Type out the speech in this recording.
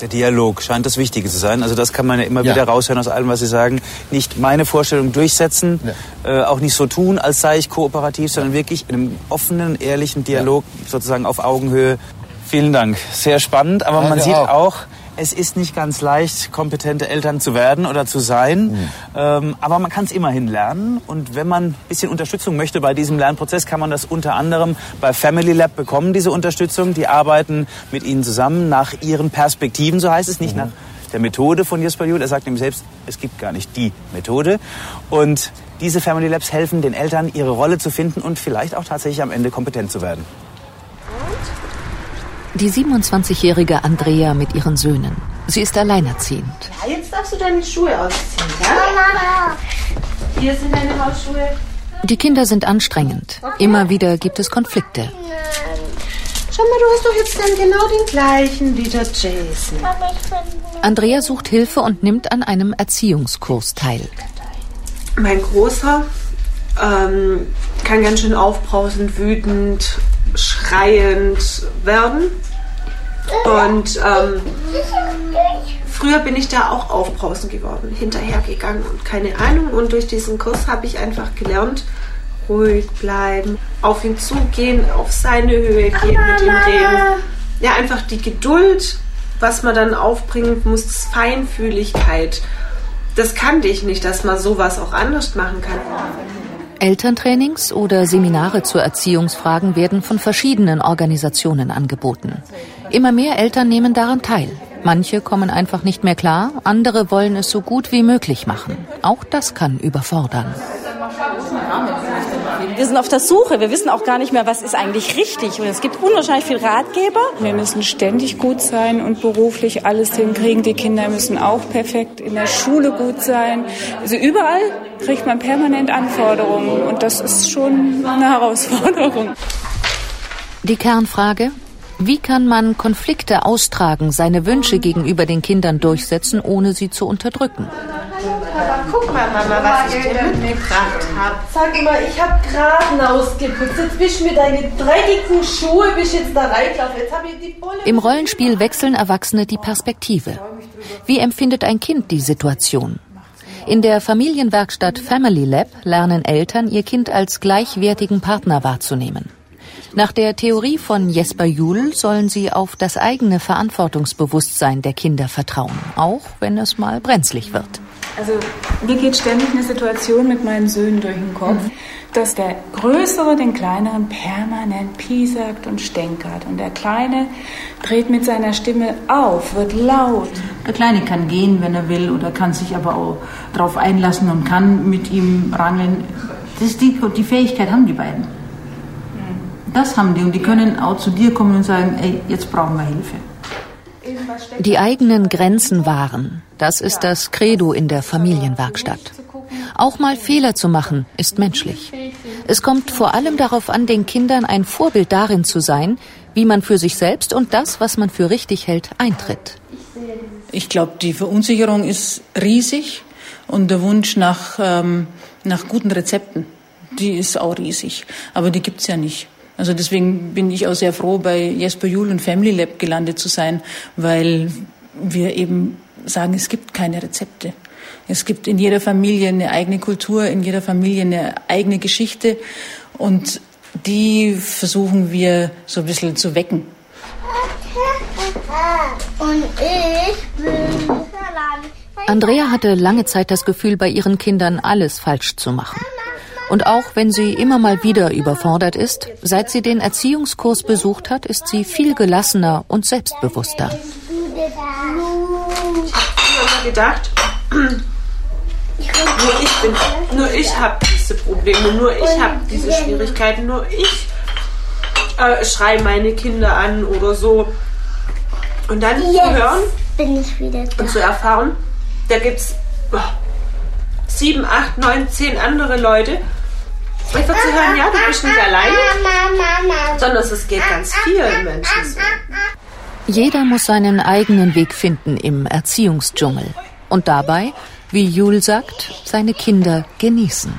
Der Dialog scheint das Wichtige zu sein. Also das kann man ja immer ja. wieder raushören aus allem, was Sie sagen. Nicht meine Vorstellung durchsetzen, ja. äh, auch nicht so tun, als sei ich kooperativ, sondern wirklich in einem offenen, ehrlichen Dialog ja. sozusagen auf Augenhöhe. Vielen Dank. Sehr spannend, aber man sieht auch, auch es ist nicht ganz leicht, kompetente Eltern zu werden oder zu sein. Mhm. Ähm, aber man kann es immerhin lernen. Und wenn man ein bisschen Unterstützung möchte bei diesem Lernprozess, kann man das unter anderem bei Family Lab bekommen, diese Unterstützung. Die arbeiten mit Ihnen zusammen nach ihren Perspektiven, so heißt es, nicht mhm. nach der Methode von Jesper Juhl. Er sagt ihm selbst, es gibt gar nicht die Methode. Und diese Family Labs helfen den Eltern, ihre Rolle zu finden und vielleicht auch tatsächlich am Ende kompetent zu werden. Die 27-jährige Andrea mit ihren Söhnen. Sie ist alleinerziehend. Ja, jetzt darfst du deine Schuhe ausziehen, ja? Mama. Hier sind deine Hausschuhe. Die Kinder sind anstrengend. Immer wieder gibt es Konflikte. Schau mal, du hast doch jetzt dann genau den gleichen wie der Jason. Andrea sucht Hilfe und nimmt an einem Erziehungskurs teil. Mein Großer ähm, kann ganz schön aufbrausend, wütend, schreiend werden. Und ähm, früher bin ich da auch aufbrausend geworden, hinterhergegangen und keine Ahnung. Und durch diesen Kurs habe ich einfach gelernt, ruhig bleiben, auf ihn zugehen, auf seine Höhe gehen, mit ihm reden. Ja, einfach die Geduld, was man dann aufbringen muss, Feinfühligkeit. Das kannte ich nicht, dass man sowas auch anders machen kann. Elterntrainings oder Seminare zu Erziehungsfragen werden von verschiedenen Organisationen angeboten. Immer mehr Eltern nehmen daran teil. Manche kommen einfach nicht mehr klar, andere wollen es so gut wie möglich machen. Auch das kann überfordern wir sind auf der Suche. Wir wissen auch gar nicht mehr, was ist eigentlich richtig. Und es gibt unwahrscheinlich viele Ratgeber. Wir müssen ständig gut sein und beruflich alles hinkriegen. Die Kinder müssen auch perfekt in der Schule gut sein. Also überall kriegt man permanent Anforderungen. Und das ist schon eine Herausforderung. Die Kernfrage, wie kann man Konflikte austragen, seine Wünsche gegenüber den Kindern durchsetzen, ohne sie zu unterdrücken? Guck mal, Mama, was ich dir mitgebracht habe. Sag mal, ich habe gerade ausgeputzt. Jetzt bist du mit deinen dreckigen Schuhe bist jetzt da reingelaufen. Jetzt habe ich die Bulle. Im Rollenspiel wechseln Erwachsene die Perspektive. Wie empfindet ein Kind die Situation? In der Familienwerkstatt Family Lab lernen Eltern, ihr Kind als gleichwertigen Partner wahrzunehmen. Nach der Theorie von Jesper Juhl sollen sie auf das eigene Verantwortungsbewusstsein der Kinder vertrauen, auch wenn es mal brenzlig wird. Also mir geht ständig eine Situation mit meinen Söhnen durch den Kopf, mhm. dass der Größere den Kleineren permanent piesackt und stänkert. Und der Kleine dreht mit seiner Stimme auf, wird laut. Der Kleine kann gehen, wenn er will, oder kann sich aber auch darauf einlassen und kann mit ihm rangeln. Das ist die, die Fähigkeit haben die beiden. Mhm. Das haben die und die können auch zu dir kommen und sagen, ey, jetzt brauchen wir Hilfe. Die eigenen Grenzen wahren, das ist das Credo in der Familienwerkstatt. Auch mal Fehler zu machen, ist menschlich. Es kommt vor allem darauf an, den Kindern ein Vorbild darin zu sein, wie man für sich selbst und das, was man für richtig hält, eintritt. Ich glaube, die Verunsicherung ist riesig und der Wunsch nach, ähm, nach guten Rezepten, die ist auch riesig. Aber die gibt es ja nicht. Also deswegen bin ich auch sehr froh, bei Jesper Juhl und Family Lab gelandet zu sein, weil wir eben sagen, es gibt keine Rezepte. Es gibt in jeder Familie eine eigene Kultur, in jeder Familie eine eigene Geschichte und die versuchen wir so ein bisschen zu wecken. Und ich will Andrea hatte lange Zeit das Gefühl, bei ihren Kindern alles falsch zu machen. Und auch wenn sie immer mal wieder überfordert ist, seit sie den Erziehungskurs besucht hat, ist sie viel gelassener und selbstbewusster. Ich habe immer gedacht, nur ich bin, nur ich habe diese Probleme, nur ich habe diese Schwierigkeiten, nur ich äh, schreie meine Kinder an oder so. Und dann Jetzt zu hören und zu erfahren, da gibt es oh, sieben, acht, neun, zehn andere Leute, Einfach zu hören, ja, du bist nicht alleine, sondern es geht ganz vielen Menschen so. Jeder muss seinen eigenen Weg finden im Erziehungsdschungel und dabei, wie Jul sagt, seine Kinder genießen.